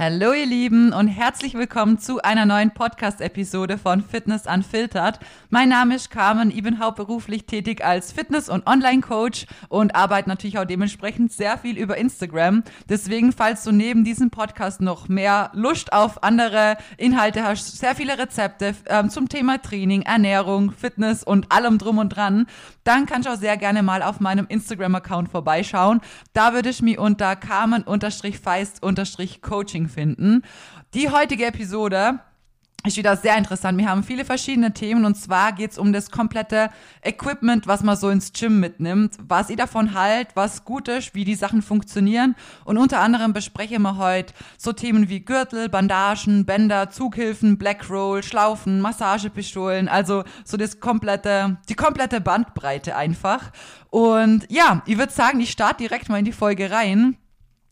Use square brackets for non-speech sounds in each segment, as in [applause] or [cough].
Hallo ihr Lieben und herzlich willkommen zu einer neuen Podcast-Episode von Fitness Unfiltered. Mein Name ist Carmen, ich bin hauptberuflich tätig als Fitness- und Online-Coach und arbeite natürlich auch dementsprechend sehr viel über Instagram. Deswegen, falls du neben diesem Podcast noch mehr Lust auf andere Inhalte hast, sehr viele Rezepte ähm, zum Thema Training, Ernährung, Fitness und allem drum und dran, dann kannst du auch sehr gerne mal auf meinem Instagram-Account vorbeischauen. Da würde ich mich unter Carmen-Feist-Coaching finden. Die heutige Episode ist wieder sehr interessant. Wir haben viele verschiedene Themen und zwar geht es um das komplette Equipment, was man so ins Gym mitnimmt, was ihr davon halt, was gut ist, wie die Sachen funktionieren und unter anderem besprechen wir heute so Themen wie Gürtel, Bandagen, Bänder, Zughilfen, Blackroll, Schlaufen, Massagepistolen, also so das komplette, die komplette Bandbreite einfach. Und ja, ich würde sagen, ich starte direkt mal in die Folge rein.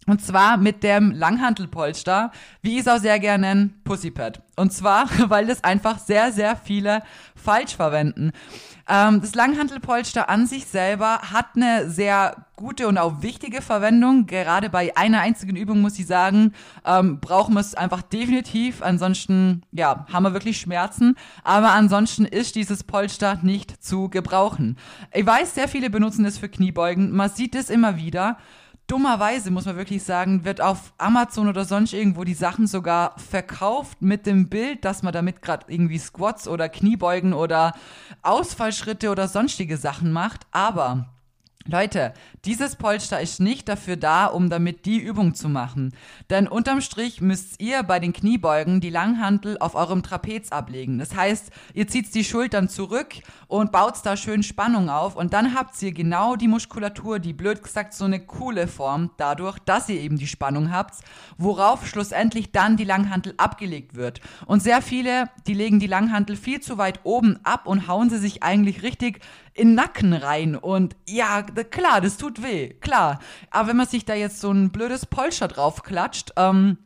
Und zwar mit dem Langhantelpolster, wie ich es auch sehr gerne nenne, Pussypad. Und zwar, [laughs] weil das einfach sehr, sehr viele falsch verwenden. Ähm, das Langhantelpolster an sich selber hat eine sehr gute und auch wichtige Verwendung. Gerade bei einer einzigen Übung muss ich sagen, ähm, brauchen wir es einfach definitiv. Ansonsten, ja, haben wir wirklich Schmerzen. Aber ansonsten ist dieses Polster nicht zu gebrauchen. Ich weiß, sehr viele benutzen es für Kniebeugen. Man sieht es immer wieder dummerweise, muss man wirklich sagen, wird auf Amazon oder sonst irgendwo die Sachen sogar verkauft mit dem Bild, dass man damit gerade irgendwie Squats oder Kniebeugen oder Ausfallschritte oder sonstige Sachen macht. Aber Leute, dieses Polster ist nicht dafür da, um damit die Übung zu machen. Denn unterm Strich müsst ihr bei den Kniebeugen die Langhantel auf eurem Trapez ablegen. Das heißt, ihr zieht die Schultern zurück und baut da schön Spannung auf und dann habt ihr genau die Muskulatur, die blöd gesagt so eine coole Form, dadurch, dass ihr eben die Spannung habt, worauf schlussendlich dann die Langhantel abgelegt wird. Und sehr viele, die legen die Langhantel viel zu weit oben ab und hauen sie sich eigentlich richtig in den Nacken rein. Und ja, klar, das tut weh, klar. Aber wenn man sich da jetzt so ein blödes Polster drauf klatscht, ähm,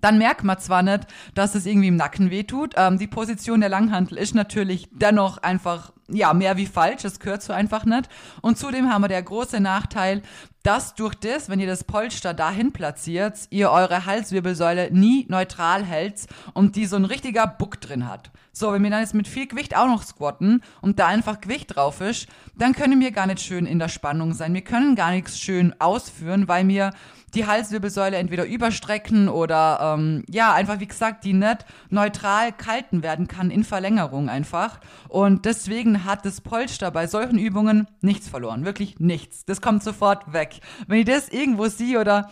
dann merkt man zwar nicht, dass es irgendwie im Nacken wehtut. Ähm, die Position der Langhantel ist natürlich dennoch einfach, ja, mehr wie falsch. Das gehört so einfach nicht. Und zudem haben wir der große Nachteil, dass durch das, wenn ihr das Polster dahin platziert, ihr eure Halswirbelsäule nie neutral hält und die so ein richtiger Buck drin hat. So, wenn wir dann jetzt mit viel Gewicht auch noch squatten und da einfach Gewicht drauf ist, dann können wir gar nicht schön in der Spannung sein. Wir können gar nichts schön ausführen, weil wir die Halswirbelsäule entweder überstrecken oder ähm, ja, einfach wie gesagt, die nicht neutral kalten werden kann in Verlängerung einfach. Und deswegen hat das Polster bei solchen Übungen nichts verloren. Wirklich nichts. Das kommt sofort weg. Wenn ich das irgendwo sehe oder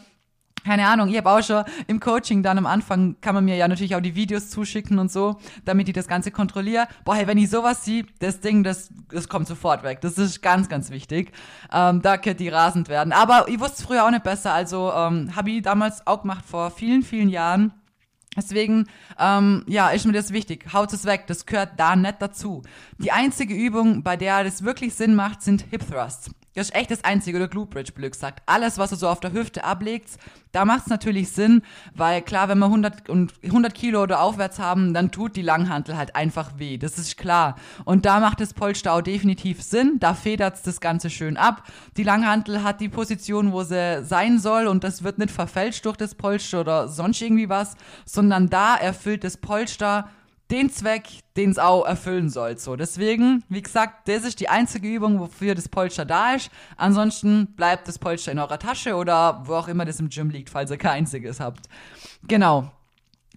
keine Ahnung, ich habe auch schon im Coaching dann am Anfang kann man mir ja natürlich auch die Videos zuschicken und so, damit ich das Ganze kontrolliere. Boah, hey, wenn ich sowas sehe, das Ding, das, das kommt sofort weg. Das ist ganz, ganz wichtig. Ähm, da könnte die rasend werden. Aber ich wusste es früher auch nicht besser. Also ähm, habe ich damals auch gemacht vor vielen, vielen Jahren. Deswegen, ähm, ja, ist mir das wichtig. Haut es weg, das gehört da nicht dazu. Die einzige Übung, bei der das wirklich Sinn macht, sind Hip Thrusts. Das ist echt das Einzige, oder Glue Bridge, blöd gesagt. Alles, was du so auf der Hüfte ablegt, da macht es natürlich Sinn, weil klar, wenn wir 100, 100 Kilo oder aufwärts haben, dann tut die Langhantel halt einfach weh. Das ist klar. Und da macht das Polster auch definitiv Sinn. Da federt es das Ganze schön ab. Die Langhantel hat die Position, wo sie sein soll und das wird nicht verfälscht durch das Polster oder sonst irgendwie was, sondern da erfüllt das Polster den Zweck, den es auch erfüllen soll. So, deswegen, wie gesagt, das ist die einzige Übung, wofür das Polster da ist. Ansonsten bleibt das Polster in eurer Tasche oder wo auch immer das im Gym liegt, falls ihr kein einziges habt. Genau.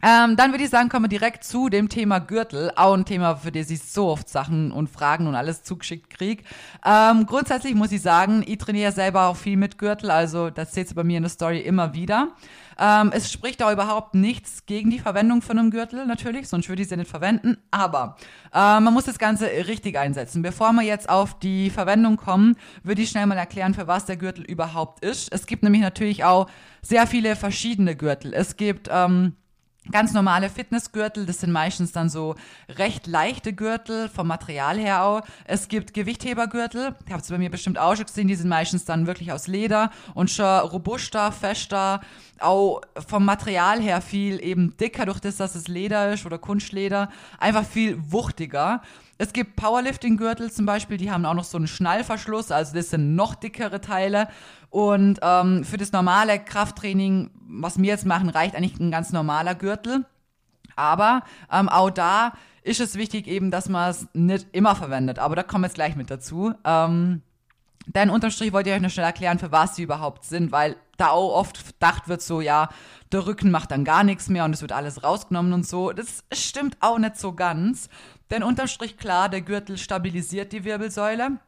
Ähm, dann würde ich sagen, kommen wir direkt zu dem Thema Gürtel. Auch ein Thema, für das ich so oft Sachen und Fragen und alles zugeschickt kriege. Ähm, grundsätzlich muss ich sagen, ich trainiere selber auch viel mit Gürtel, also das seht ihr bei mir in der Story immer wieder. Ähm, es spricht auch überhaupt nichts gegen die Verwendung von einem Gürtel, natürlich, sonst würde ich sie nicht verwenden. Aber äh, man muss das Ganze richtig einsetzen. Bevor wir jetzt auf die Verwendung kommen, würde ich schnell mal erklären, für was der Gürtel überhaupt ist. Es gibt nämlich natürlich auch sehr viele verschiedene Gürtel. Es gibt ähm, Ganz normale Fitnessgürtel, das sind meistens dann so recht leichte Gürtel vom Material her auch. Es gibt Gewichthebergürtel, habt ihr bei mir bestimmt auch schon gesehen, die sind meistens dann wirklich aus Leder und schon robuster, fester, auch vom Material her viel eben dicker durch das, dass es Leder ist oder Kunstleder, einfach viel wuchtiger. Es gibt Powerlifting-Gürtel zum Beispiel, die haben auch noch so einen Schnallverschluss, also das sind noch dickere Teile. Und ähm, für das normale Krafttraining, was wir jetzt machen, reicht eigentlich ein ganz normaler Gürtel. Aber ähm, auch da ist es wichtig eben, dass man es nicht immer verwendet. Aber da kommen wir jetzt gleich mit dazu. Ähm, denn unterm Strich wollte ich euch noch schnell erklären, für was sie überhaupt sind, weil da auch oft gedacht wird so, ja, der Rücken macht dann gar nichts mehr und es wird alles rausgenommen und so. Das stimmt auch nicht so ganz. Denn unterm Strich klar, der Gürtel stabilisiert die Wirbelsäule.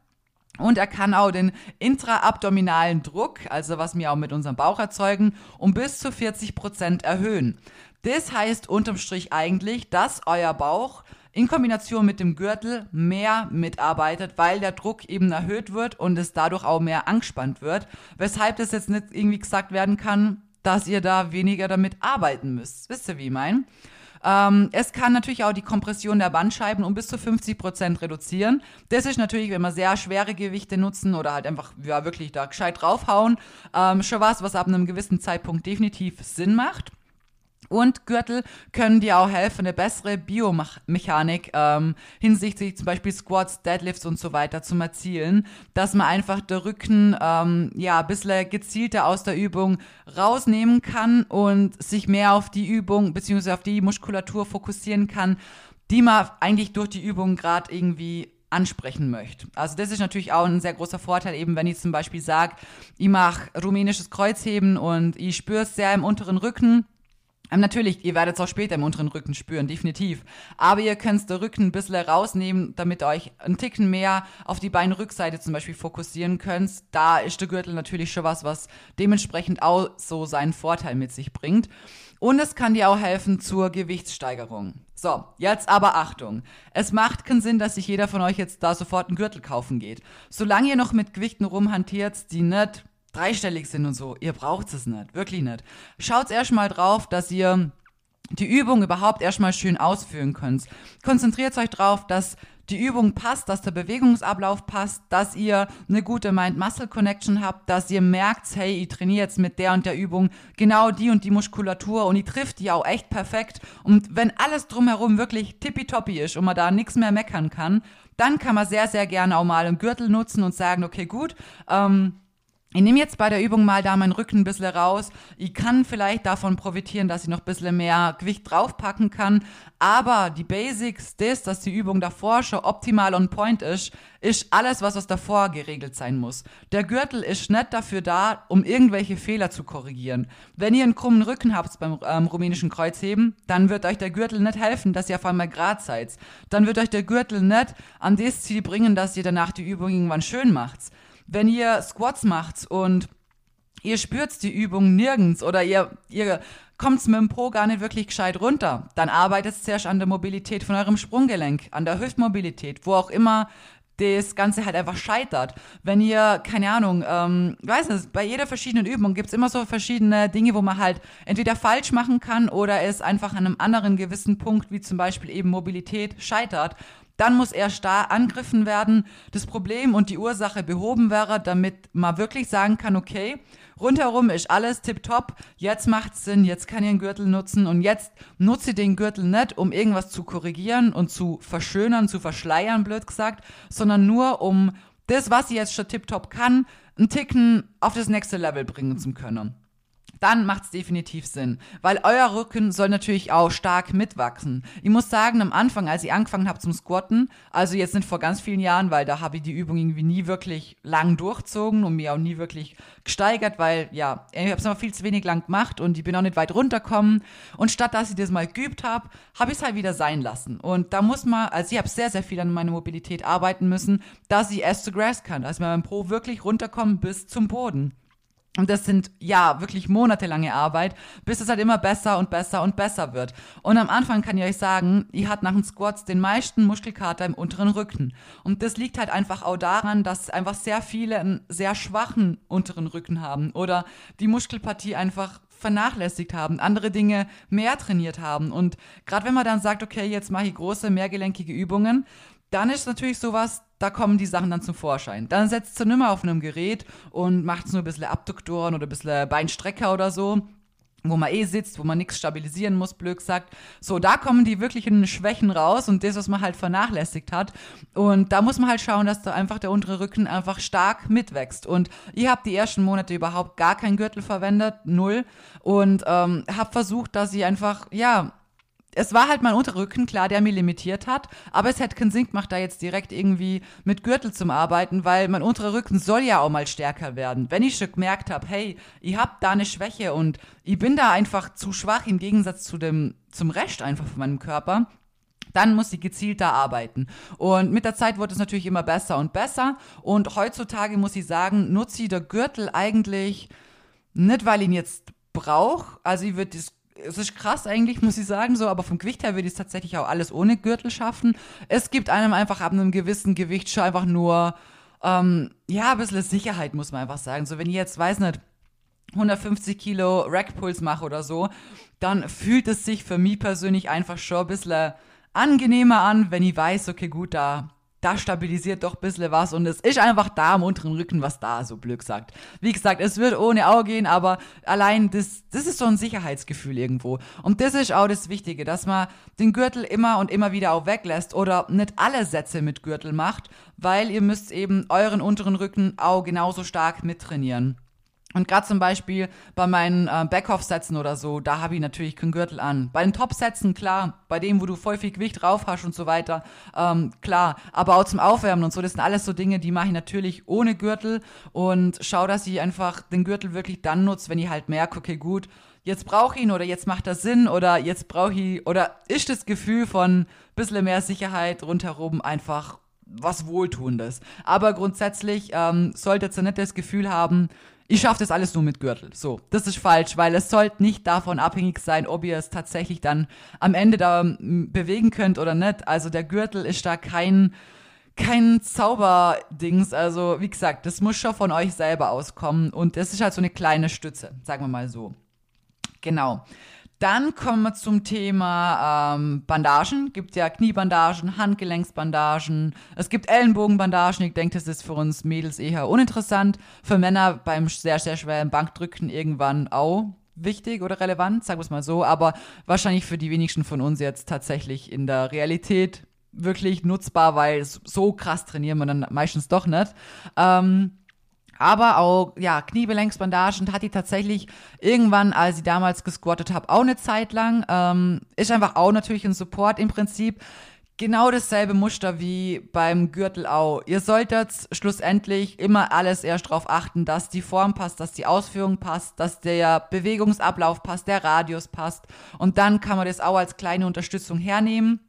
Und er kann auch den intraabdominalen Druck, also was wir auch mit unserem Bauch erzeugen, um bis zu 40 Prozent erhöhen. Das heißt unterm Strich eigentlich, dass euer Bauch in Kombination mit dem Gürtel mehr mitarbeitet, weil der Druck eben erhöht wird und es dadurch auch mehr angespannt wird. Weshalb das jetzt nicht irgendwie gesagt werden kann, dass ihr da weniger damit arbeiten müsst. Wisst ihr, wie ich meine? Ähm, es kann natürlich auch die Kompression der Bandscheiben um bis zu 50 Prozent reduzieren. Das ist natürlich, wenn wir sehr schwere Gewichte nutzen oder halt einfach ja, wirklich da gescheit draufhauen, ähm, schon was, was ab einem gewissen Zeitpunkt definitiv Sinn macht. Und Gürtel können dir auch helfen, eine bessere Biomechanik ähm, hinsichtlich zum Beispiel Squats, Deadlifts und so weiter zu erzielen, dass man einfach der Rücken ähm, ja ein bisschen gezielter aus der Übung rausnehmen kann und sich mehr auf die Übung bzw. auf die Muskulatur fokussieren kann, die man eigentlich durch die Übung gerade irgendwie ansprechen möchte. Also das ist natürlich auch ein sehr großer Vorteil, eben wenn ich zum Beispiel sage, ich mache rumänisches Kreuzheben und ich spüre es sehr im unteren Rücken ähm, natürlich, ihr werdet es auch später im unteren Rücken spüren, definitiv. Aber ihr könnt den Rücken ein bisschen rausnehmen, damit ihr euch einen Ticken mehr auf die Beinrückseite zum Beispiel fokussieren könnt. Da ist der Gürtel natürlich schon was, was dementsprechend auch so seinen Vorteil mit sich bringt. Und es kann dir auch helfen zur Gewichtssteigerung. So, jetzt aber Achtung. Es macht keinen Sinn, dass sich jeder von euch jetzt da sofort einen Gürtel kaufen geht. Solange ihr noch mit Gewichten rumhantiert, die nicht dreistellig sind und so, ihr braucht es nicht, wirklich nicht. Schaut erstmal drauf, dass ihr die Übung überhaupt erstmal schön ausführen könnt. Konzentriert euch drauf, dass die Übung passt, dass der Bewegungsablauf passt, dass ihr eine gute Mind-Muscle-Connection habt, dass ihr merkt, hey, ich trainiere jetzt mit der und der Übung genau die und die Muskulatur und ich trifft die auch echt perfekt. Und wenn alles drumherum wirklich tippitoppi ist und man da nichts mehr meckern kann, dann kann man sehr, sehr gerne auch mal einen Gürtel nutzen und sagen, okay, gut, ähm, ich nehme jetzt bei der Übung mal da meinen Rücken ein bisschen raus. Ich kann vielleicht davon profitieren, dass ich noch ein bisschen mehr Gewicht draufpacken kann. Aber die Basics, das, dass die Übung davor schon optimal on point ist, ist alles, was aus davor geregelt sein muss. Der Gürtel ist nicht dafür da, um irgendwelche Fehler zu korrigieren. Wenn ihr einen krummen Rücken habt beim ähm, rumänischen Kreuzheben, dann wird euch der Gürtel nicht helfen, dass ihr auf einmal grad seid. Dann wird euch der Gürtel nicht an das Ziel bringen, dass ihr danach die Übung irgendwann schön macht wenn ihr Squats macht und ihr spürt die Übung nirgends oder ihr, ihr kommt mit dem Po gar nicht wirklich gescheit runter, dann arbeitet zuerst an der Mobilität von eurem Sprunggelenk, an der Hüftmobilität, wo auch immer das Ganze halt einfach scheitert. Wenn ihr, keine Ahnung, ähm, weiß nicht, bei jeder verschiedenen Übung gibt es immer so verschiedene Dinge, wo man halt entweder falsch machen kann oder es einfach an einem anderen gewissen Punkt, wie zum Beispiel eben Mobilität, scheitert. Dann muss erst da angegriffen werden, das Problem und die Ursache behoben wäre, damit man wirklich sagen kann, okay, rundherum ist alles tipptopp, jetzt macht es Sinn, jetzt kann ich den Gürtel nutzen. Und jetzt nutze ich den Gürtel nicht, um irgendwas zu korrigieren und zu verschönern, zu verschleiern, blöd gesagt, sondern nur um das, was ich jetzt schon tipptopp kann, einen Ticken auf das nächste Level bringen zu können dann macht es definitiv Sinn. Weil euer Rücken soll natürlich auch stark mitwachsen. Ich muss sagen, am Anfang, als ich angefangen habe zum Squatten, also jetzt nicht vor ganz vielen Jahren, weil da habe ich die Übung irgendwie nie wirklich lang durchzogen und mir auch nie wirklich gesteigert, weil ja, ich habe es immer viel zu wenig lang gemacht und ich bin auch nicht weit runtergekommen. Und statt dass ich das mal geübt habe, habe ich es halt wieder sein lassen. Und da muss man, also ich habe sehr, sehr viel an meiner Mobilität arbeiten müssen, dass ich erst zu Grass kann, dass man beim Pro wirklich runterkommt bis zum Boden. Und das sind ja wirklich monatelange Arbeit, bis es halt immer besser und besser und besser wird. Und am Anfang kann ich euch sagen, ihr habt nach den Squats den meisten Muskelkater im unteren Rücken. Und das liegt halt einfach auch daran, dass einfach sehr viele einen sehr schwachen unteren Rücken haben oder die Muskelpartie einfach vernachlässigt haben, andere Dinge mehr trainiert haben. Und gerade wenn man dann sagt, okay, jetzt mache ich große, mehrgelenkige Übungen, dann ist natürlich sowas, da kommen die Sachen dann zum Vorschein. Dann setzt du nimmer auf einem Gerät und macht nur ein bisschen Abduktoren oder ein bisschen Beinstrecker oder so. wo man eh sitzt, wo man nichts stabilisieren muss, blöd gesagt. So, da kommen die wirklichen Schwächen raus und das, was man halt vernachlässigt hat. Und da muss man halt schauen, dass da einfach der untere Rücken einfach stark mitwächst. Und ich habe die ersten Monate überhaupt gar keinen Gürtel verwendet, null. Und ähm, habe versucht, dass ich einfach, ja, es war halt mein Unterrücken, klar, der mir limitiert hat, aber es hätte keinen Sinn gemacht, da jetzt direkt irgendwie mit Gürtel zu arbeiten, weil mein unterer Rücken soll ja auch mal stärker werden. Wenn ich schon gemerkt habe, hey, ich hab da eine Schwäche und ich bin da einfach zu schwach im Gegensatz zu dem, zum Rest einfach von meinem Körper, dann muss ich gezielt da arbeiten. Und mit der Zeit wurde es natürlich immer besser und besser. Und heutzutage muss ich sagen, nutze ich der Gürtel eigentlich nicht, weil ich ihn jetzt brauche. Also ich würde das es ist krass eigentlich, muss ich sagen, so, aber vom Gewicht her würde ich es tatsächlich auch alles ohne Gürtel schaffen. Es gibt einem einfach ab einem gewissen Gewicht schon einfach nur, ähm, ja, ein bisschen Sicherheit, muss man einfach sagen. So, wenn ich jetzt, weiß nicht, 150 Kilo Rackpuls mache oder so, dann fühlt es sich für mich persönlich einfach schon ein bisschen angenehmer an, wenn ich weiß, okay, gut, da da stabilisiert doch ein bisschen was und es ist einfach da am unteren Rücken was da, so blöd gesagt. Wie gesagt, es wird ohne Auge gehen, aber allein das, das ist so ein Sicherheitsgefühl irgendwo. Und das ist auch das Wichtige, dass man den Gürtel immer und immer wieder auch weglässt oder nicht alle Sätze mit Gürtel macht, weil ihr müsst eben euren unteren Rücken auch genauso stark mittrainieren. Und gerade zum Beispiel bei meinen äh, Backoff-Sätzen oder so, da habe ich natürlich keinen Gürtel an. Bei den Top-Sätzen, klar, bei denen, wo du voll viel Gewicht drauf hast und so weiter, ähm, klar. Aber auch zum Aufwärmen und so, das sind alles so Dinge, die mache ich natürlich ohne Gürtel und schaue, dass ich einfach den Gürtel wirklich dann nutze, wenn ich halt merke, okay, gut, jetzt brauche ich ihn oder jetzt macht das Sinn oder jetzt brauche ich, oder ist das Gefühl von bisschen mehr Sicherheit rundherum einfach was Wohltuendes. Aber grundsätzlich ähm, solltet ihr nicht das Gefühl haben, ich schaffe das alles nur mit Gürtel. So, das ist falsch, weil es sollte nicht davon abhängig sein, ob ihr es tatsächlich dann am Ende da bewegen könnt oder nicht. Also der Gürtel ist da kein kein Zauberdings. Also, wie gesagt, das muss schon von euch selber auskommen. Und das ist halt so eine kleine Stütze, sagen wir mal so. Genau. Dann kommen wir zum Thema ähm, Bandagen. Gibt ja Kniebandagen, Handgelenksbandagen. Es gibt Ellenbogenbandagen. Ich denke, das ist für uns Mädels eher uninteressant. Für Männer beim sehr, sehr schweren Bankdrücken irgendwann auch wichtig oder relevant, sagen wir es mal so. Aber wahrscheinlich für die wenigsten von uns jetzt tatsächlich in der Realität wirklich nutzbar, weil so krass trainieren wir dann meistens doch nicht. Ähm, aber auch, ja, Kniebelenksbandagen hat die tatsächlich irgendwann, als ich damals gesquattet habe, auch eine Zeit lang. Ähm, ist einfach auch natürlich ein Support im Prinzip. Genau dasselbe Muster wie beim Gürtel auch. Ihr solltet schlussendlich immer alles erst darauf achten, dass die Form passt, dass die Ausführung passt, dass der Bewegungsablauf passt, der Radius passt. Und dann kann man das auch als kleine Unterstützung hernehmen.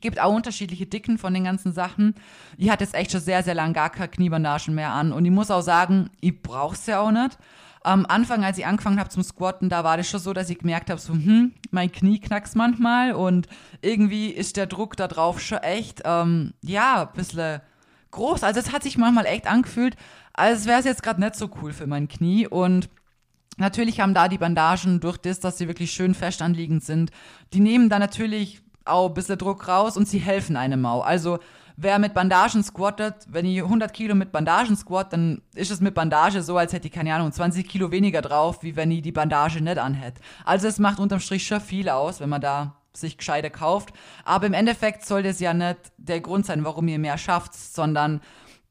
Gibt auch unterschiedliche Dicken von den ganzen Sachen. Ich hatte jetzt echt schon sehr, sehr lange gar keine Kniebandagen mehr an. Und ich muss auch sagen, ich brauch's ja auch nicht. Am Anfang, als ich angefangen habe zum Squatten, da war das schon so, dass ich gemerkt habe, so, hm, mein Knie knackst manchmal und irgendwie ist der Druck da drauf schon echt, ähm, ja, ein bisschen groß. Also es hat sich manchmal echt angefühlt, als wäre es jetzt gerade nicht so cool für mein Knie und Natürlich haben da die Bandagen durch das, dass sie wirklich schön fest anliegend sind, die nehmen da natürlich auch ein bisschen Druck raus und sie helfen einem auch. Also wer mit Bandagen squattet, wenn ich 100 Kilo mit Bandagen squat, dann ist es mit Bandage so, als hätte ich, keine Ahnung, 20 Kilo weniger drauf, wie wenn ich die Bandage nicht anhätte. Also es macht unterm Strich schon viel aus, wenn man da sich gescheiter kauft. Aber im Endeffekt soll das ja nicht der Grund sein, warum ihr mehr schafft, sondern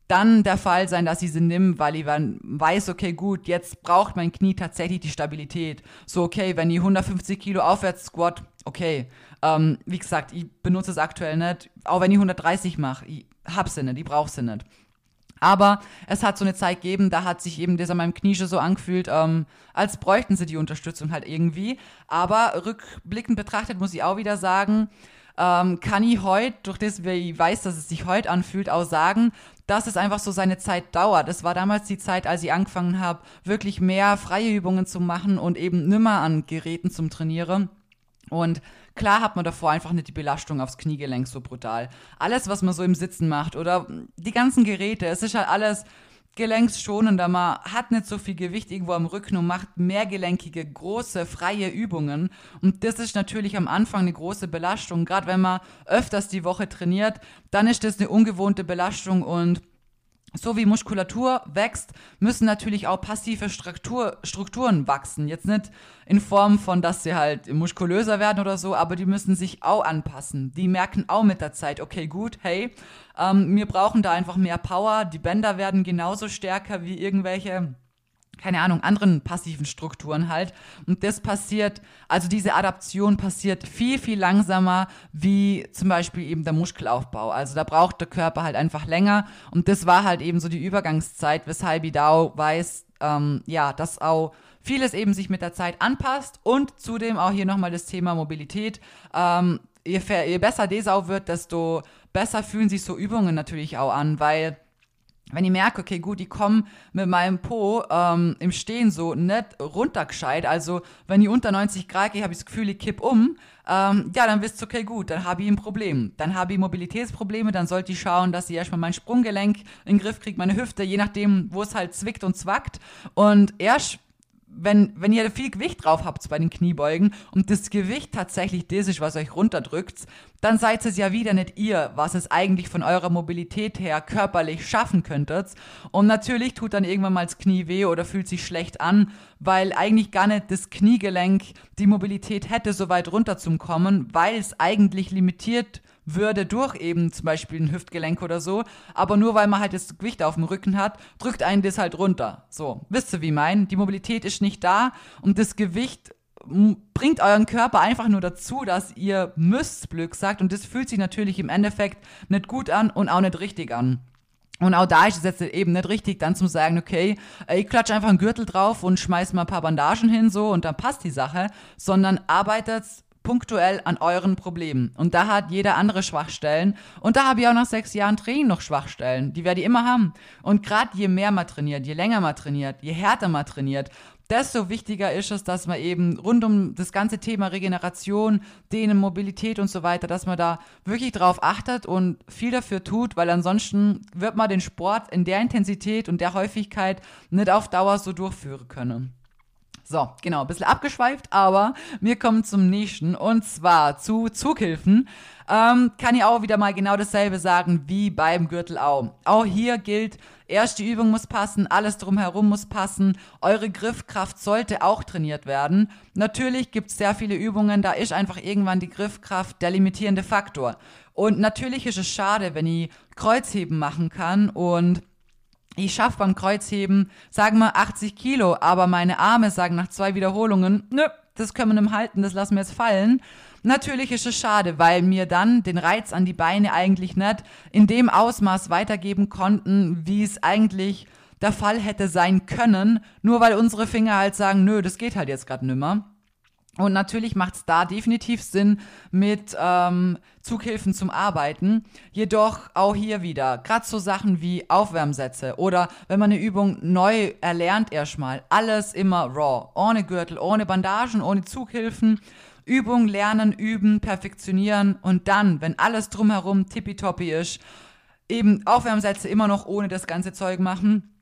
dann der Fall sein, dass ich sie nimm, weil ich weiß, okay, gut, jetzt braucht mein Knie tatsächlich die Stabilität. So, okay, wenn ich 150 Kilo aufwärts squat, okay. Ähm, wie gesagt, ich benutze es aktuell nicht. Auch wenn ich 130 mache, ich hab sie nicht, ich brauche sie nicht. Aber es hat so eine Zeit gegeben, da hat sich eben das an meinem Knie schon so angefühlt, ähm, als bräuchten sie die Unterstützung halt irgendwie. Aber rückblickend betrachtet muss ich auch wieder sagen, ähm, kann ich heute, durch das, wie ich weiß, dass es sich heute anfühlt, auch sagen, dass es einfach so seine Zeit dauert. Es war damals die Zeit, als ich angefangen habe, wirklich mehr freie Übungen zu machen und eben nimmer an Geräten zum Trainieren. Und klar hat man davor einfach nicht die Belastung aufs Kniegelenk so brutal. Alles, was man so im Sitzen macht oder die ganzen Geräte, es ist halt alles gelenksschonender. Man hat nicht so viel Gewicht irgendwo am Rücken und macht mehrgelenkige, große, freie Übungen. Und das ist natürlich am Anfang eine große Belastung. Gerade wenn man öfters die Woche trainiert, dann ist das eine ungewohnte Belastung und so wie Muskulatur wächst, müssen natürlich auch passive Struktur, Strukturen wachsen. Jetzt nicht in Form von, dass sie halt muskulöser werden oder so, aber die müssen sich auch anpassen. Die merken auch mit der Zeit, okay, gut, hey, ähm, wir brauchen da einfach mehr Power. Die Bänder werden genauso stärker wie irgendwelche keine Ahnung, anderen passiven Strukturen halt. Und das passiert, also diese Adaption passiert viel, viel langsamer wie zum Beispiel eben der Muskelaufbau. Also da braucht der Körper halt einfach länger. Und das war halt eben so die Übergangszeit, weshalb Idao weiß, ähm, ja, dass auch vieles eben sich mit der Zeit anpasst. Und zudem auch hier nochmal das Thema Mobilität. Ähm, je, je besser Desau wird, desto besser fühlen sich so Übungen natürlich auch an, weil wenn ich merke, okay, gut, ich komme mit meinem Po ähm, im Stehen so nicht runtergescheit, also wenn ich unter 90 Grad gehe, habe ich das Gefühl, ich kipp um, ähm, ja, dann wisst ihr, okay, gut, dann habe ich ein Problem. Dann habe ich Mobilitätsprobleme, dann sollte ich schauen, dass ich erstmal mein Sprunggelenk in den Griff kriege, meine Hüfte, je nachdem, wo es halt zwickt und zwackt. Und erst wenn, wenn ihr viel Gewicht drauf habt bei den Kniebeugen und das Gewicht tatsächlich das ist, was euch runterdrückt, dann seid es ja wieder nicht ihr, was es eigentlich von eurer Mobilität her körperlich schaffen könntet. Und natürlich tut dann irgendwann mal das Knie weh oder fühlt sich schlecht an, weil eigentlich gar nicht das Kniegelenk die Mobilität hätte, so weit runterzukommen, weil es eigentlich limitiert würde durch eben zum Beispiel ein Hüftgelenk oder so. Aber nur weil man halt das Gewicht auf dem Rücken hat, drückt einen das halt runter. So, wisst ihr, wie mein? Die Mobilität ist nicht da und das Gewicht bringt euren Körper einfach nur dazu, dass ihr müsst, Glück sagt. Und das fühlt sich natürlich im Endeffekt nicht gut an und auch nicht richtig an. Und auch da ist es jetzt eben nicht richtig, dann zu sagen, okay, ich klatsche einfach einen Gürtel drauf und schmeiß mal ein paar Bandagen hin, so, und dann passt die Sache, sondern arbeitet punktuell an euren Problemen. Und da hat jeder andere Schwachstellen. Und da habe ich auch nach sechs Jahren Training noch Schwachstellen. Die werde ich immer haben. Und gerade je mehr man trainiert, je länger man trainiert, je härter man trainiert, desto wichtiger ist es, dass man eben rund um das ganze Thema Regeneration, Dehnen, Mobilität und so weiter, dass man da wirklich drauf achtet und viel dafür tut, weil ansonsten wird man den Sport in der Intensität und der Häufigkeit nicht auf Dauer so durchführen können. So, genau, ein bisschen abgeschweift, aber wir kommen zum nächsten und zwar zu Zughilfen. Ähm, kann ich auch wieder mal genau dasselbe sagen wie beim Gürtelau. Auch hier gilt, erst die Übung muss passen, alles drumherum muss passen, eure Griffkraft sollte auch trainiert werden. Natürlich gibt es sehr viele Übungen, da ist einfach irgendwann die Griffkraft der limitierende Faktor. Und natürlich ist es schade, wenn ich Kreuzheben machen kann und ich schaffe beim Kreuzheben, sagen wir 80 Kilo, aber meine Arme sagen nach zwei Wiederholungen, nö, das können wir nicht halten, das lassen wir jetzt fallen. Natürlich ist es schade, weil mir dann den Reiz an die Beine eigentlich nicht in dem Ausmaß weitergeben konnten, wie es eigentlich der Fall hätte sein können, nur weil unsere Finger halt sagen, nö, das geht halt jetzt gerade nimmer. Und natürlich macht es da definitiv Sinn mit ähm, Zughilfen zum Arbeiten. Jedoch auch hier wieder, gerade so Sachen wie Aufwärmsätze oder wenn man eine Übung neu erlernt erstmal, alles immer raw, ohne Gürtel, ohne Bandagen, ohne Zughilfen. Übung lernen, üben, perfektionieren und dann, wenn alles drumherum tippitoppi ist, eben Aufwärmsätze immer noch ohne das ganze Zeug machen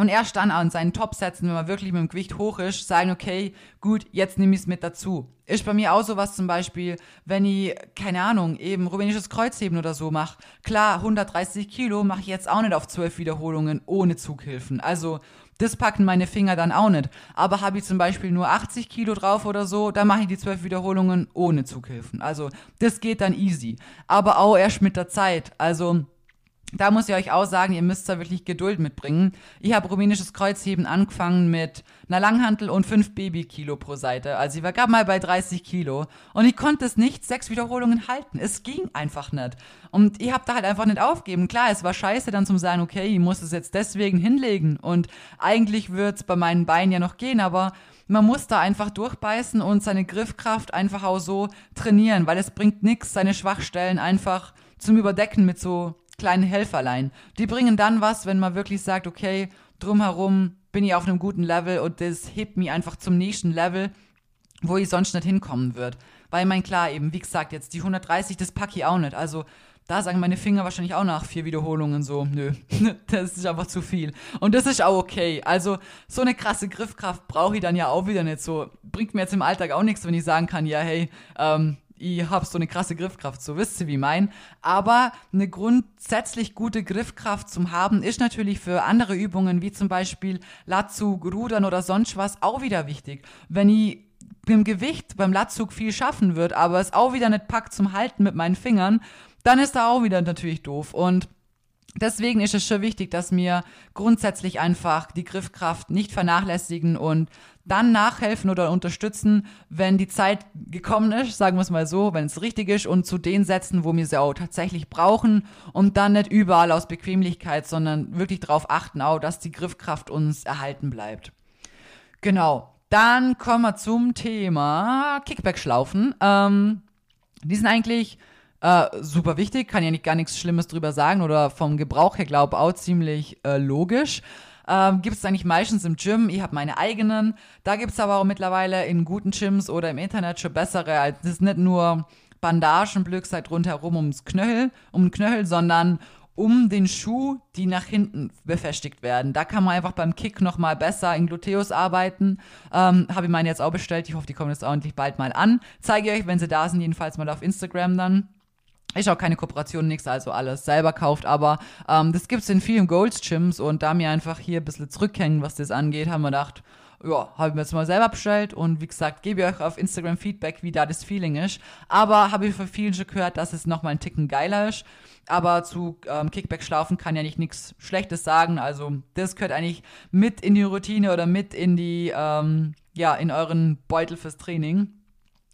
und erst dann an seinen Top setzen, wenn man wirklich mit dem Gewicht hoch ist, sagen, okay, gut, jetzt nehme ich es mit dazu. Ist bei mir auch sowas zum Beispiel, wenn ich, keine Ahnung, eben rumänisches Kreuzheben oder so mache. Klar, 130 Kilo mache ich jetzt auch nicht auf 12 Wiederholungen ohne Zughilfen. Also, das packen meine Finger dann auch nicht. Aber habe ich zum Beispiel nur 80 Kilo drauf oder so, dann mache ich die 12 Wiederholungen ohne Zughilfen. Also, das geht dann easy. Aber auch erst mit der Zeit. Also, da muss ich euch auch sagen, ihr müsst da wirklich Geduld mitbringen. Ich habe rumänisches Kreuzheben angefangen mit einer Langhantel und fünf Babykilo pro Seite. Also ich war gerade mal bei 30 Kilo. Und ich konnte es nicht sechs Wiederholungen halten. Es ging einfach nicht. Und ich habe da halt einfach nicht aufgeben. Klar, es war scheiße dann zum sagen, okay, ich muss es jetzt deswegen hinlegen. Und eigentlich wird es bei meinen Beinen ja noch gehen, aber man muss da einfach durchbeißen und seine Griffkraft einfach auch so trainieren, weil es bringt nichts, seine Schwachstellen einfach zum Überdecken mit so kleinen Helferlein. Die bringen dann was, wenn man wirklich sagt, okay, drumherum bin ich auf einem guten Level und das hebt mich einfach zum nächsten Level, wo ich sonst nicht hinkommen würde. Weil mein klar eben, wie gesagt, jetzt die 130, das packe ich auch nicht. Also da sagen meine Finger wahrscheinlich auch nach vier Wiederholungen so, nö, [laughs] das ist einfach zu viel. Und das ist auch okay. Also so eine krasse Griffkraft brauche ich dann ja auch wieder nicht so. Bringt mir jetzt im Alltag auch nichts, wenn ich sagen kann, ja, hey, ähm, ich habe so eine krasse Griffkraft, so wisst ihr, wie mein. Aber eine grundsätzlich gute Griffkraft zum Haben ist natürlich für andere Übungen, wie zum Beispiel Latzug, Rudern oder sonst was, auch wieder wichtig. Wenn ich im Gewicht beim Latzug viel schaffen wird, aber es auch wieder nicht packt zum Halten mit meinen Fingern, dann ist da auch wieder natürlich doof. Und Deswegen ist es schon wichtig, dass wir grundsätzlich einfach die Griffkraft nicht vernachlässigen und dann nachhelfen oder unterstützen, wenn die Zeit gekommen ist, sagen wir es mal so, wenn es richtig ist und zu den Sätzen, wo wir sie auch tatsächlich brauchen und dann nicht überall aus Bequemlichkeit, sondern wirklich darauf achten auch, dass die Griffkraft uns erhalten bleibt. Genau. Dann kommen wir zum Thema Kickback-Schlaufen. Ähm, die sind eigentlich äh, super wichtig, kann ja nicht gar nichts Schlimmes drüber sagen oder vom Gebrauch her glaube auch ziemlich äh, logisch. Ähm, gibt es eigentlich meistens im Gym. Ich habe meine eigenen. Da gibt es aber auch mittlerweile in guten Gyms oder im Internet schon bessere. Also das ist nicht nur Bandagen, Blöckseid rundherum ums Knöchel, um den Knöchel, sondern um den Schuh, die nach hinten befestigt werden. Da kann man einfach beim Kick nochmal besser in Gluteus arbeiten. Ähm, Habe ich meine jetzt auch bestellt. Ich hoffe, die kommen jetzt ordentlich bald mal an. Zeige euch, wenn sie da sind, jedenfalls mal auf Instagram dann. Ist auch keine Kooperation, nichts, also alles selber kauft, aber ähm, das es in vielen Golds Gyms und da mir einfach hier ein bisschen zurückhängen, was das angeht, haben wir gedacht, ja, habe ich mir jetzt mal selber bestellt und wie gesagt, gebe ich euch auf Instagram Feedback, wie da das Feeling ist. Aber habe ich von vielen schon gehört, dass es nochmal einen Ticken geiler ist. Aber zu ähm, Kickback-Schlafen kann ja nicht nichts Schlechtes sagen. Also das gehört eigentlich mit in die Routine oder mit in die, ähm, ja, in euren Beutel fürs Training.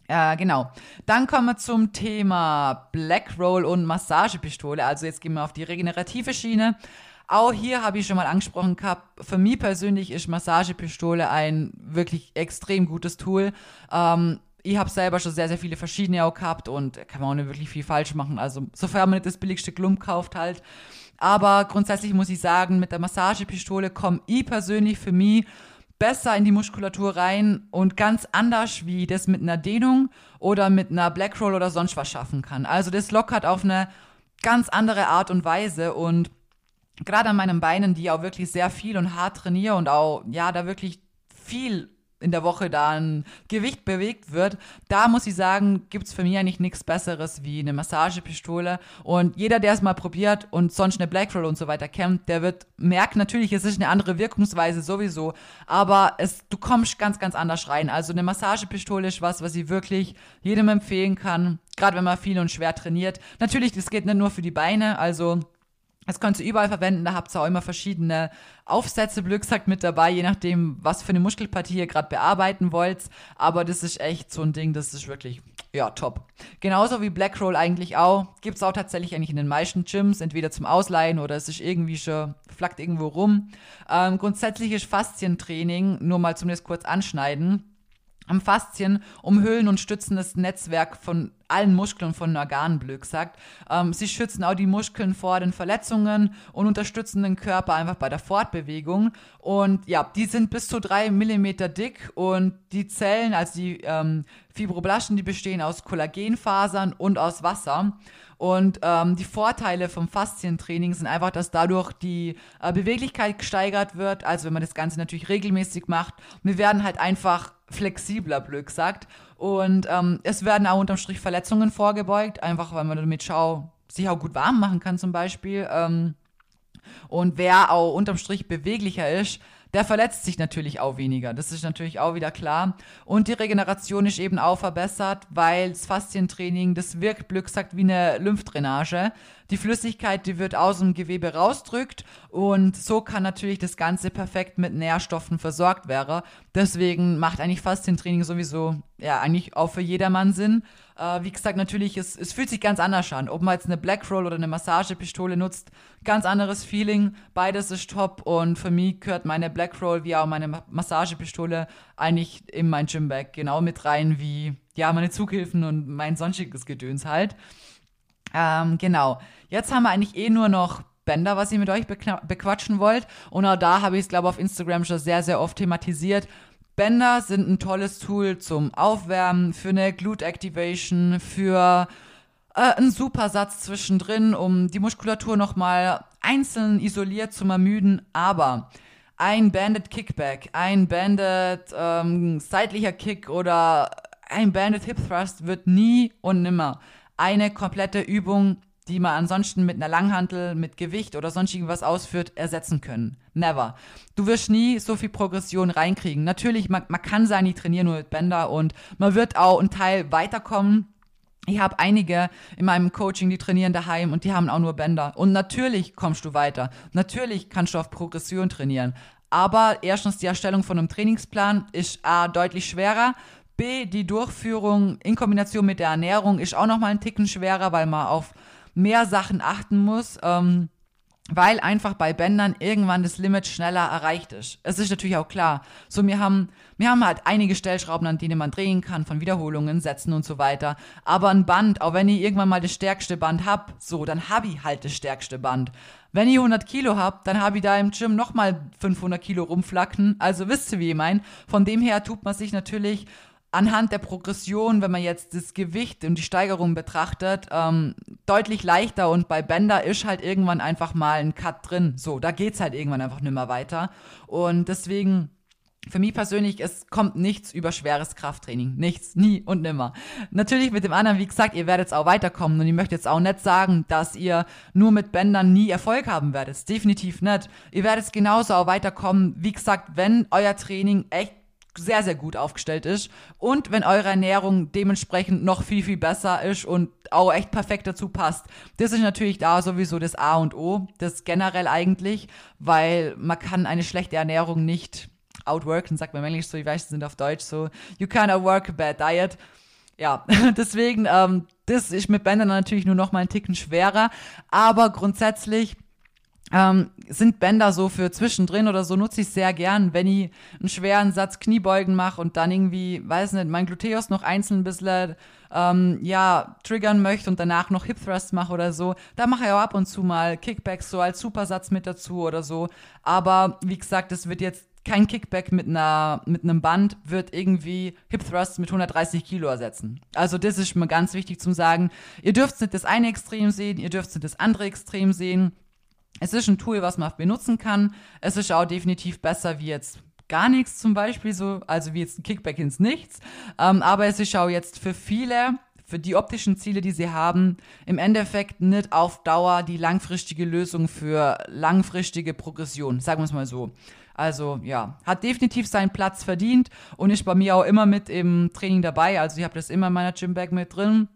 Äh, genau. Dann kommen wir zum Thema Black Roll und Massagepistole. Also jetzt gehen wir auf die regenerative Schiene. Auch hier habe ich schon mal angesprochen gehabt, für mich persönlich ist Massagepistole ein wirklich extrem gutes Tool. Ähm, ich habe selber schon sehr, sehr viele verschiedene auch gehabt und kann man auch nicht wirklich viel falsch machen. Also sofern man nicht das billigste Klump kauft halt. Aber grundsätzlich muss ich sagen, mit der Massagepistole komme ich persönlich für mich besser in die Muskulatur rein und ganz anders, wie das mit einer Dehnung oder mit einer Black Roll oder sonst was schaffen kann. Also das lockert auf eine ganz andere Art und Weise und gerade an meinen Beinen, die auch wirklich sehr viel und hart trainiere und auch, ja, da wirklich viel in der Woche da ein Gewicht bewegt wird, da muss ich sagen, gibt es für mich eigentlich nichts Besseres wie eine Massagepistole. Und jeder, der es mal probiert und sonst eine Blackroll und so weiter kennt, der wird merken, natürlich, es ist eine andere Wirkungsweise sowieso, aber es, du kommst ganz, ganz anders rein. Also eine Massagepistole ist was, was ich wirklich jedem empfehlen kann, gerade wenn man viel und schwer trainiert. Natürlich, das geht nicht nur für die Beine, also das könnt ihr überall verwenden, da habt ihr auch immer verschiedene Aufsätze, gesagt, mit dabei, je nachdem, was für eine Muskelpartie ihr gerade bearbeiten wollt. Aber das ist echt so ein Ding, das ist wirklich, ja, top. Genauso wie Black Roll eigentlich auch. Gibt es auch tatsächlich eigentlich in den meisten Gyms, entweder zum Ausleihen oder es ist irgendwie schon, flackt irgendwo rum. Ähm, grundsätzlich ist Faszientraining, nur mal zumindest kurz anschneiden, am Faszien umhüllen und stützen das Netzwerk von allen Muskeln von Organen, blöd gesagt. Ähm, sie schützen auch die Muskeln vor den Verletzungen und unterstützen den Körper einfach bei der Fortbewegung. Und ja, die sind bis zu drei Millimeter dick und die Zellen, also die ähm, Fibroblasten, die bestehen aus Kollagenfasern und aus Wasser. Und ähm, die Vorteile vom Faszientraining sind einfach, dass dadurch die äh, Beweglichkeit gesteigert wird. Also wenn man das Ganze natürlich regelmäßig macht. Wir werden halt einfach flexibler, blöd gesagt. Und ähm, es werden auch unterm Strich Verletzungen vorgebeugt, einfach weil man damit Schau sich auch gut warm machen kann zum Beispiel. Ähm, und wer auch unterm Strich beweglicher ist, der verletzt sich natürlich auch weniger. Das ist natürlich auch wieder klar. Und die Regeneration ist eben auch verbessert, weil das Faszientraining, das wirkt, Glück sagt, wie eine Lymphdrainage. Die Flüssigkeit, die wird aus dem Gewebe rausdrückt und so kann natürlich das Ganze perfekt mit Nährstoffen versorgt werden. Deswegen macht eigentlich Faszientraining sowieso, ja, eigentlich auch für jedermann Sinn. Äh, wie gesagt, natürlich, es, es fühlt sich ganz anders an. Ob man jetzt eine Black Roll oder eine Massagepistole nutzt, ganz anderes Feeling. Beides ist top und für mich gehört meine Black Roll wie auch meine Massagepistole eigentlich in mein Gymbag genau mit rein wie ja meine Zughilfen und mein sonstiges Gedöns halt. Ähm, genau. Jetzt haben wir eigentlich eh nur noch Bänder, was ihr mit euch bequatschen wollt. Und auch da habe ich es, glaube ich, auf Instagram schon sehr, sehr oft thematisiert. Bänder sind ein tolles Tool zum Aufwärmen, für eine Glute Activation, für äh, einen super Satz zwischendrin, um die Muskulatur nochmal einzeln isoliert zu ermüden. Aber ein Banded Kickback, ein Banded ähm, seitlicher Kick oder ein Banded Hip Thrust wird nie und nimmer eine komplette Übung, die man ansonsten mit einer Langhantel, mit Gewicht oder sonst irgendwas ausführt, ersetzen können. Never. Du wirst nie so viel Progression reinkriegen. Natürlich, man, man kann sein, die trainieren nur mit Bänder und man wird auch einen Teil weiterkommen. Ich habe einige in meinem Coaching, die trainieren daheim und die haben auch nur Bänder. Und natürlich kommst du weiter. Natürlich kannst du auf Progression trainieren. Aber erstens, die Erstellung von einem Trainingsplan ist A, deutlich schwerer. B, die Durchführung in Kombination mit der Ernährung ist auch nochmal ein Ticken schwerer, weil man auf mehr Sachen achten muss. Ähm, weil einfach bei Bändern irgendwann das Limit schneller erreicht ist. Es ist natürlich auch klar. So, wir haben, wir haben halt einige Stellschrauben, an denen man drehen kann, von Wiederholungen, Sätzen und so weiter. Aber ein Band, auch wenn ich irgendwann mal das stärkste Band hab, so, dann hab ich halt das stärkste Band. Wenn ich 100 Kilo hab, dann hab ich da im Gym nochmal 500 Kilo rumflacken. Also wisst ihr, wie ich mein. Von dem her tut man sich natürlich anhand der Progression, wenn man jetzt das Gewicht und die Steigerung betrachtet, ähm, deutlich leichter und bei Bender ist halt irgendwann einfach mal ein Cut drin. So, da geht's halt irgendwann einfach nicht mehr weiter. Und deswegen für mich persönlich, es kommt nichts über schweres Krafttraining. Nichts, nie und nimmer. Natürlich mit dem anderen, wie gesagt, ihr werdet auch weiterkommen und ich möchte jetzt auch nicht sagen, dass ihr nur mit Bändern nie Erfolg haben werdet. Definitiv nicht. Ihr werdet genauso auch weiterkommen, wie gesagt, wenn euer Training echt sehr, sehr gut aufgestellt ist und wenn eure Ernährung dementsprechend noch viel, viel besser ist und auch echt perfekt dazu passt. Das ist natürlich da sowieso das A und O, das generell eigentlich, weil man kann eine schlechte Ernährung nicht outworken, sagt man im so, ich weiß, sind auf Deutsch so, you can't outwork a bad diet. Ja, [laughs] deswegen, ähm, das ist mit Bändern natürlich nur noch mal einen Ticken schwerer, aber grundsätzlich ähm, sind Bänder so für zwischendrin oder so, nutze ich sehr gern, wenn ich einen schweren Satz Kniebeugen mache und dann irgendwie, weiß nicht, mein Gluteus noch einzeln ein bisschen, ähm, ja, triggern möchte und danach noch Hip Thrust mache oder so. Da mache ich auch ab und zu mal Kickbacks so als Supersatz mit dazu oder so. Aber wie gesagt, es wird jetzt kein Kickback mit einer mit einem Band wird irgendwie Hip Thrust mit 130 Kilo ersetzen. Also das ist mir ganz wichtig zum sagen. Ihr dürft nicht das eine Extrem sehen, ihr dürft nicht das andere Extrem sehen. Es ist ein Tool, was man benutzen kann. Es ist auch definitiv besser wie jetzt gar nichts zum Beispiel, so, also wie jetzt ein Kickback ins Nichts. Ähm, aber es ist auch jetzt für viele, für die optischen Ziele, die sie haben, im Endeffekt nicht auf Dauer die langfristige Lösung für langfristige Progression, sagen wir es mal so. Also ja, hat definitiv seinen Platz verdient und ist bei mir auch immer mit im Training dabei. Also ich habe das immer in meiner Gymbag mit drin.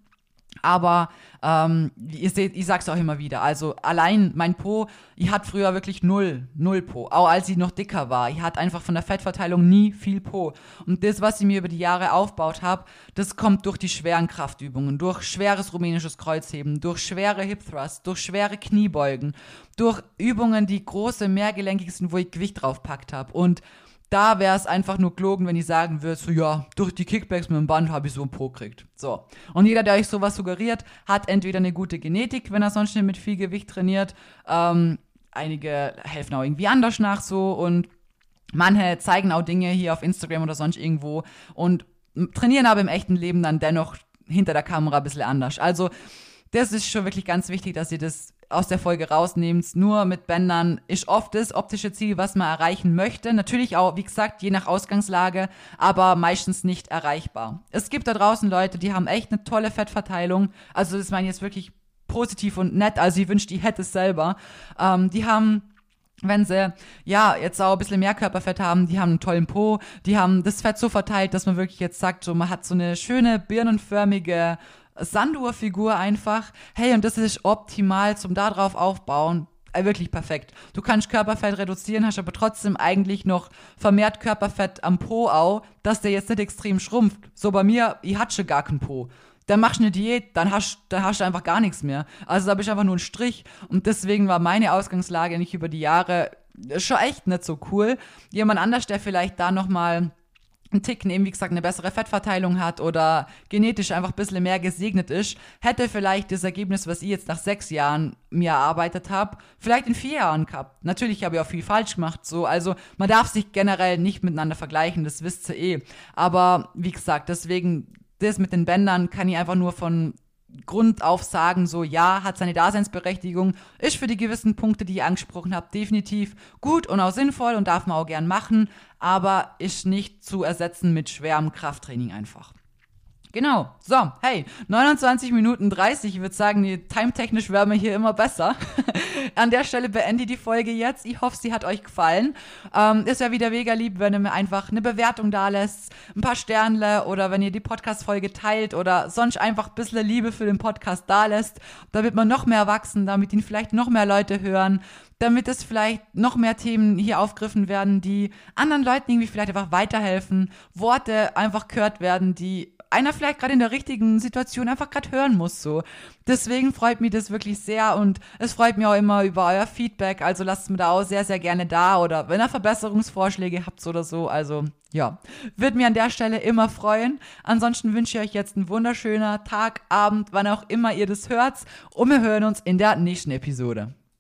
Aber ähm, ihr seht, ich sag's auch immer wieder. Also allein mein Po, ich hatte früher wirklich null, null Po. Auch als ich noch dicker war. Ich hatte einfach von der Fettverteilung nie viel Po. Und das, was ich mir über die Jahre aufgebaut habe, das kommt durch die schweren Kraftübungen, durch schweres rumänisches Kreuzheben, durch schwere Hip Thrusts, durch schwere Kniebeugen, durch Übungen, die große, mehrgelenkig sind, wo ich Gewicht draufpackt habe. Und da wäre es einfach nur gelogen, wenn ich sagen würde, so ja, durch die Kickbacks mit dem Band habe ich so ein Po gekriegt. So. Und jeder, der euch sowas suggeriert, hat entweder eine gute Genetik, wenn er sonst nicht mit viel Gewicht trainiert. Ähm, einige helfen auch irgendwie anders nach so und manche zeigen auch Dinge hier auf Instagram oder sonst irgendwo und trainieren aber im echten Leben dann dennoch hinter der Kamera ein bisschen anders. Also, das ist schon wirklich ganz wichtig, dass ihr das aus der Folge rausnehmt, nur mit Bändern ist oft das optische Ziel, was man erreichen möchte. Natürlich auch, wie gesagt, je nach Ausgangslage, aber meistens nicht erreichbar. Es gibt da draußen Leute, die haben echt eine tolle Fettverteilung. Also das meine ich jetzt wirklich positiv und nett. Also ich wünschte, ich hätte es selber. Ähm, die haben wenn sie ja jetzt auch ein bisschen mehr Körperfett haben, die haben einen tollen Po, die haben das Fett so verteilt, dass man wirklich jetzt sagt, so man hat so eine schöne birnenförmige Sandur-Figur einfach. Hey, und das ist optimal zum darauf aufbauen. Äh, wirklich perfekt. Du kannst Körperfett reduzieren, hast aber trotzdem eigentlich noch vermehrt Körperfett am Po auch, dass der jetzt nicht extrem schrumpft. So bei mir, ich hatte gar keinen Po. Dann machst du eine Diät, dann hast, dann hast du einfach gar nichts mehr. Also da bist ich einfach nur ein Strich. Und deswegen war meine Ausgangslage nicht über die Jahre schon echt nicht so cool. Jemand anders, der vielleicht da nochmal ein Ticken eben, wie gesagt, eine bessere Fettverteilung hat oder genetisch einfach ein bisschen mehr gesegnet ist, hätte vielleicht das Ergebnis, was ich jetzt nach sechs Jahren mir erarbeitet habe, vielleicht in vier Jahren gehabt. Natürlich habe ich auch viel falsch gemacht, so. Also, man darf sich generell nicht miteinander vergleichen, das wisst ihr eh. Aber, wie gesagt, deswegen, das mit den Bändern kann ich einfach nur von Grund auf sagen, so ja, hat seine Daseinsberechtigung, ist für die gewissen Punkte, die ich angesprochen habe, definitiv gut und auch sinnvoll und darf man auch gern machen, aber ist nicht zu ersetzen mit schwerem Krafttraining einfach. Genau. So, hey, 29 Minuten 30. Ich würde sagen, die timetechnisch wären wir hier immer besser. [laughs] An der Stelle beende ich die Folge jetzt. Ich hoffe, sie hat euch gefallen. Ähm, ist ja wieder mega lieb, wenn ihr mir einfach eine Bewertung da lässt, ein paar Sternle oder wenn ihr die Podcast-Folge teilt oder sonst einfach ein bisschen Liebe für den Podcast da lässt, damit wir noch mehr wachsen, damit ihn vielleicht noch mehr Leute hören, damit es vielleicht noch mehr Themen hier aufgegriffen werden, die anderen Leuten irgendwie vielleicht einfach weiterhelfen, Worte einfach gehört werden, die einer vielleicht gerade in der richtigen Situation einfach gerade hören muss so. Deswegen freut mich das wirklich sehr und es freut mich auch immer über euer Feedback. Also lasst mir da auch sehr, sehr gerne da oder wenn ihr Verbesserungsvorschläge habt oder so. Also ja, wird mir an der Stelle immer freuen. Ansonsten wünsche ich euch jetzt einen wunderschönen Tag, Abend, wann auch immer ihr das hört und wir hören uns in der nächsten Episode.